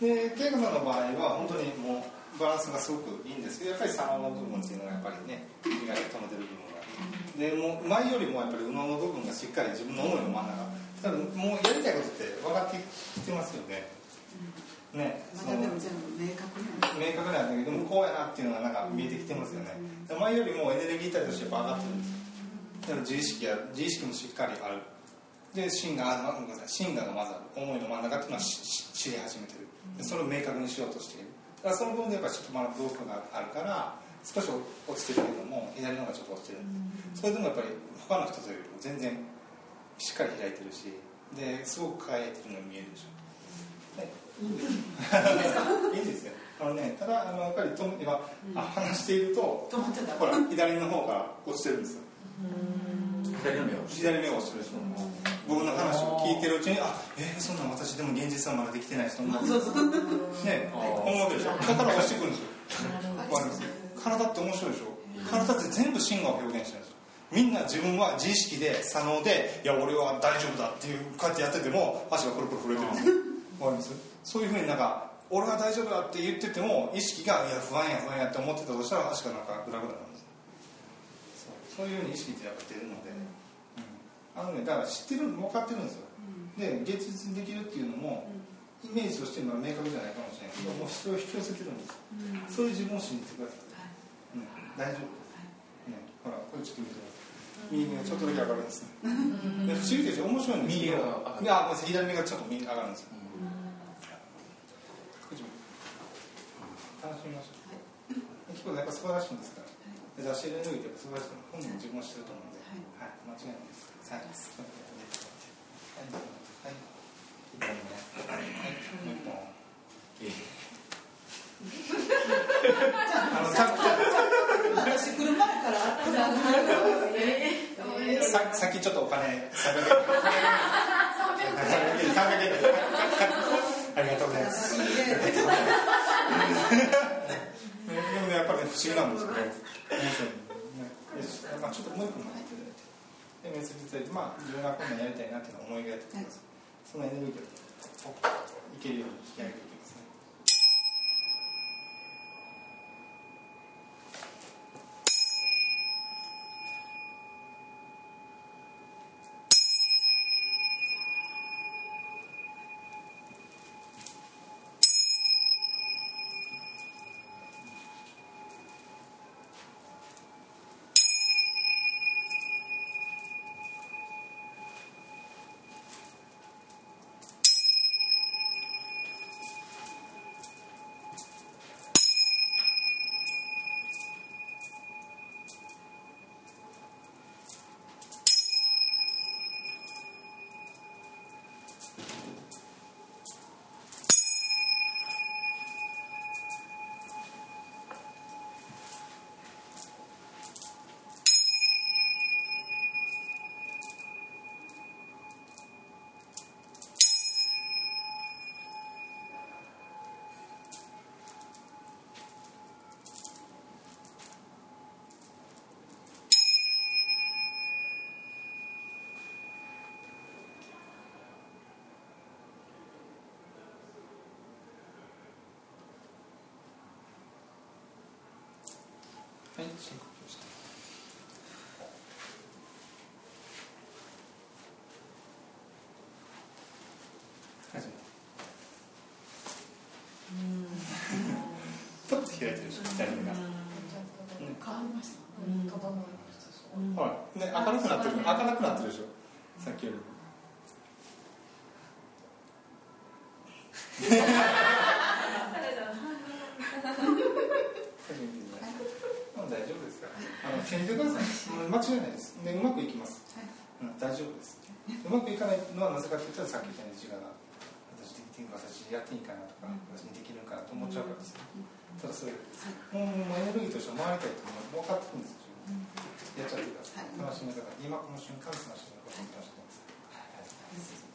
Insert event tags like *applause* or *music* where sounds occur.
で圭吾さんの場合は本当にもうバランスがすごくいいんです。けどやっぱり左脳の部分っていうのがやっぱりね意外と止めてる部分がでもう前よりもやっぱり右脳の部分がしっかり自分の思いの真ん中だ。からもうやりたいことって分かってきてますよね。ねまだでも全部明確なん明確なんだけどでもこうやなっていうのがなんか見えてきてますよね。前よりもエネルギー体としてやっぱ上がってるんですよ。だから自意識や自意識もしっかりあるで芯があごめんなさい芯がまずある思いの真ん中っていうのはしし知り始めてる。でそれを明確にしようとしている。だからその分でやっぱりちょっとまだブロックがあるから少し落ちてるけども左の方がちょっと落ちてる。それでもやっぱり他の人とよりも全然しっかり開いてるしですごく輝いてるのが見えるでしょ。ねいいんです *laughs* いいんですよ。あのねただあのやっぱりと今、あ話していると止まってた。ほら左の方が落ちてるんですよ。左の目を左目が落ちてるでしょ僕の話を聞いてるうちにあえー、そんなん私でも現実はまだできてない *laughs* ね思うわけでしょ。だから落ちてくるんですよ。わかります体って面白いでしょ。体って全部真我を表現してるんですよ。みんな自分は自意識で左脳でいや俺は大丈夫だっていうこうやってやってても足がプルプル震えてるんですよ。わかります？そういうふうになんか俺は大丈夫だって言ってても意識がいや不安や不安やって思ってたとしたら足がなんかグラグラなんですそう。いうふうに意識ってやっぱ出るので、うんあのねだから知ってる分かってるんですよ。で現実にできるっていうのもイメージとしては明確じゃないかもしれないけどもうそれを引き寄せてるんですそういう自分を信じてください、うん、大丈夫。です、ね、ほらこれちょっと見てください。右目がちょっとだけ上がるんですね。で不思議でしょ？面白いんですけど右が上がる。いやごめんなさい。左目がちょっと右上がるんですよ。楽しみましょう結構やっぱ素晴らしいんですから。で出し入れ抜いて素晴らしい本人も自分は知ってると思うんで、はい、間違いないですち、ょっとお金、三百円。三百円。ありがとうございます。でも、やっぱり不思議なんですけど。面白い。ね、まあ、ちょっともう一本待っていただいて。で面接にまあ自分がやりたいなっていうのを思い描いてください、そのエネルギーをいけるように引き上げていきますねはい、深呼吸して。始めちょっと開いてるでしょ、左目が。変わりました。はい、ね、明るくなってる、明るくなってるでしょさっきより大丈夫ですから。あの、信じてください。間違いないです。ね、うまくいきます。うん、大丈夫です。うまくいかないのはなぜかというと、さっき言ったように自我が。私できてるか、私やっていいかなとか、私にできるかなと思っちゃうからです。ただ、それ。もう、もうエネルギーとして回りたいと思う、分かってるんですよ。やっちゃってください。楽しみながら、今この瞬間、楽しみながら、楽しんでください。はい、